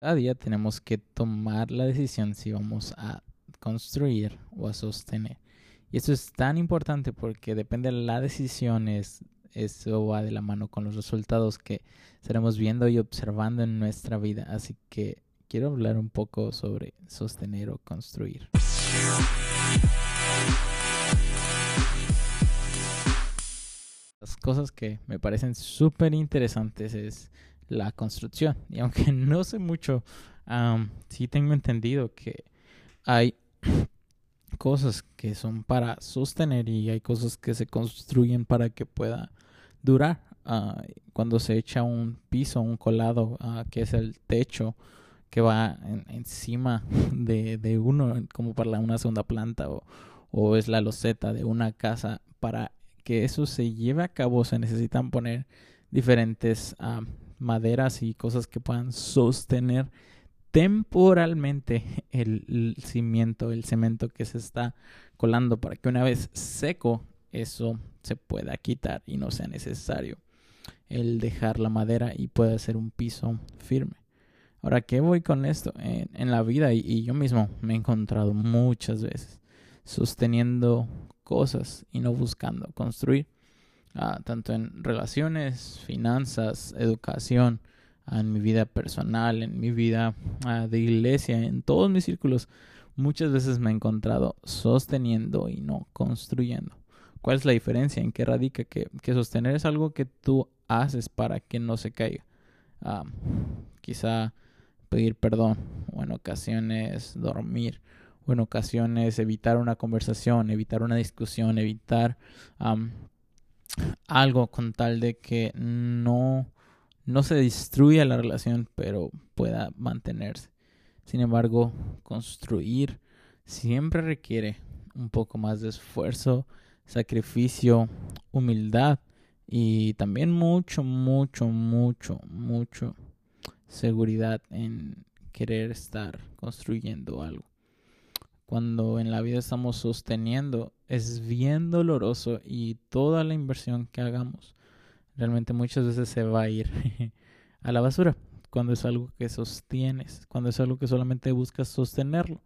Cada día tenemos que tomar la decisión si vamos a construir o a sostener. Y eso es tan importante porque depende de la decisión, es, eso va de la mano con los resultados que estaremos viendo y observando en nuestra vida. Así que quiero hablar un poco sobre sostener o construir. Las cosas que me parecen súper interesantes es la construcción. Y aunque no sé mucho, sí tengo entendido que hay cosas que son para sostener y hay cosas que se construyen para que pueda durar. Ah, cuando se echa un piso, un colado, ah, que es el techo que va encima de, de, uno, como para una segunda planta, o, o es la loseta de una casa, para que eso se lleve a cabo se necesitan poner diferentes maderas y cosas que puedan sostener temporalmente el, cimiento, el cemento que se está colando para que una vez seco eso se pueda quitar y no sea necesario el dejar la madera y pueda ser un piso firme. Ahora, ¿qué voy con esto? En, la vida y, yo mismo me he encontrado muchas veces sosteniendo cosas y no buscando construir. Ah, tanto en relaciones, finanzas, educación, ah, en mi vida personal, en mi vida ah, de iglesia, en todos mis círculos, muchas veces me he encontrado sosteniendo y no construyendo. ¿Cuál es la diferencia? ¿En qué radica? Que, que sostener es algo que tú haces para que no se caiga. quizá pedir perdón o en ocasiones dormir o en ocasiones evitar una conversación, evitar una discusión, evitar algo con tal de que no, no se destruya la relación, pero pueda mantenerse. Sin embargo, construir siempre requiere un poco más de esfuerzo, sacrificio, humildad y también mucho, mucho, mucho, mucho seguridad en querer estar construyendo algo cuando en la vida estamos sosteniendo es bien doloroso y toda la inversión que hagamos realmente muchas veces se va a ir a la basura cuando es algo que sostienes, cuando es algo que solamente buscas sostenerlo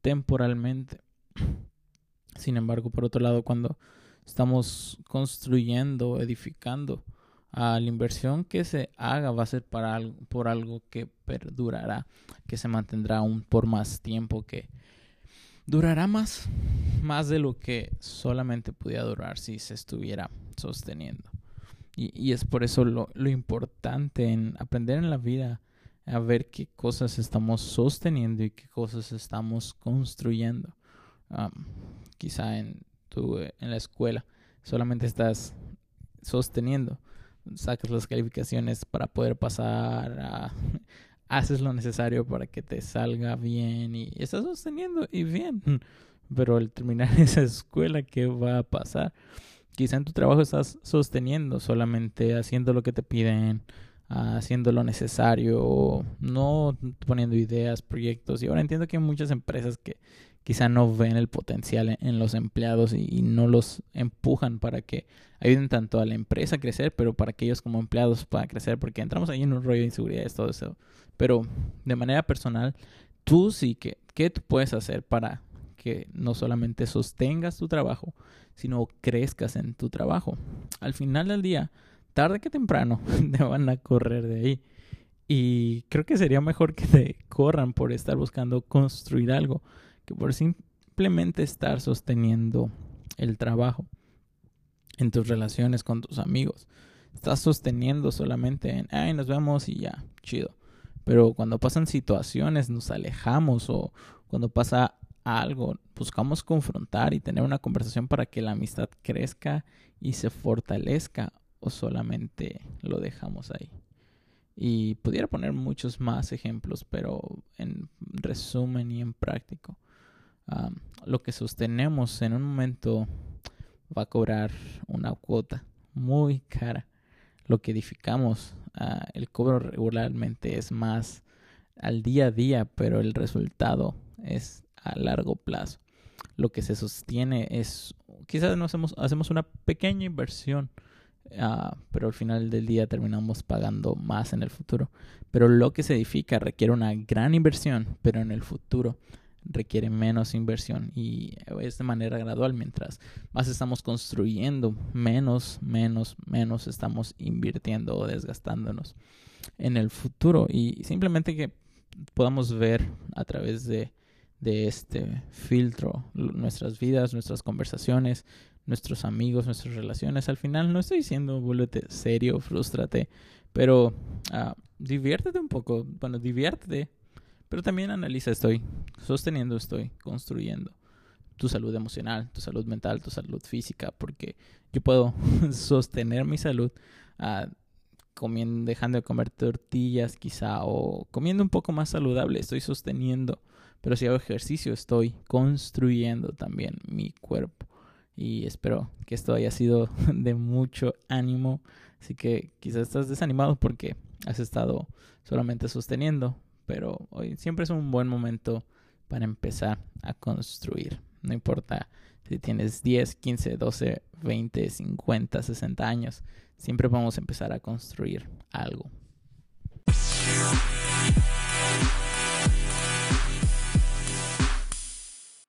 temporalmente. Sin embargo, por otro lado, cuando estamos construyendo, edificando, a la inversión que se haga va a ser para algo, por algo que perdurará, que se mantendrá aún por más tiempo que durará más, más de lo que solamente pudiera durar si se estuviera sosteniendo. Y, es por eso lo, importante en aprender en la vida a ver qué cosas estamos sosteniendo y qué cosas estamos construyendo. quizá en, tu, en la escuela solamente estás sosteniendo, sacas las calificaciones para poder pasar a, haces lo necesario para que te salga bien y estás sosteniendo y bien. Pero al terminar esa escuela, ¿qué va a pasar? Quizá en tu trabajo estás sosteniendo solamente haciendo lo que te piden, haciendo lo necesario, no poniendo ideas, proyectos. Y ahora entiendo que hay muchas empresas que quizá no ven el potencial en, los empleados y, no los empujan para que ayuden tanto a la empresa a crecer, pero para que ellos como empleados puedan crecer, porque entramos ahí en un rollo de inseguridad y todo eso. Pero de manera personal, tú sí que, ¿qué tú puedes hacer para que no solamente sostengas tu trabajo, sino crezcas en tu trabajo? Al final del día, tarde que temprano, te van a correr de ahí. Y creo que sería mejor que te corran por estar buscando construir algo por simplemente estar sosteniendo el trabajo en tus relaciones con tus amigos. Estás sosteniendo solamente en, ay, nos vemos y ya, chido. Pero cuando pasan situaciones, nos alejamos o cuando pasa algo, buscamos confrontar y tener una conversación para que la amistad crezca y se fortalezca o solamente lo dejamos ahí. Y pudiera poner muchos más ejemplos, pero en resumen y en práctico lo que sostenemos en un momento va a cobrar una cuota muy cara. Lo que edificamos, ah, el cobro regularmente es más al día a día, pero el resultado es a largo plazo. Lo que se sostiene es, quizás no hacemos, hacemos una pequeña inversión Ah, pero al final del día terminamos pagando más en el futuro. Pero lo que se edifica requiere una gran inversión, pero en el futuro requiere menos inversión y es de manera gradual. Mientras más estamos construyendo, menos, menos, menos estamos invirtiendo o desgastándonos en el futuro. Y simplemente que podamos ver a través de, de este filtro nuestras vidas, nuestras conversaciones, nuestros amigos, nuestras relaciones. Al final no estoy diciendo vuélvete serio, frustrate, pero uh, diviértete un poco. Bueno, diviértete, pero también analiza, estoy sosteniendo, estoy construyendo tu salud emocional, tu salud mental, tu salud física, porque yo puedo sostener mi salud uh, dejando de comer tortillas quizá o comiendo un poco más saludable, estoy sosteniendo, pero si hago ejercicio estoy construyendo también mi cuerpo y espero que esto haya sido de mucho ánimo. Así que quizás estás desanimado porque has estado solamente sosteniendo, pero hoy siempre es un buen momento para empezar a construir. No importa si tienes 10, 15, 12, 20, 50, 60 años, siempre vamos a empezar a construir algo.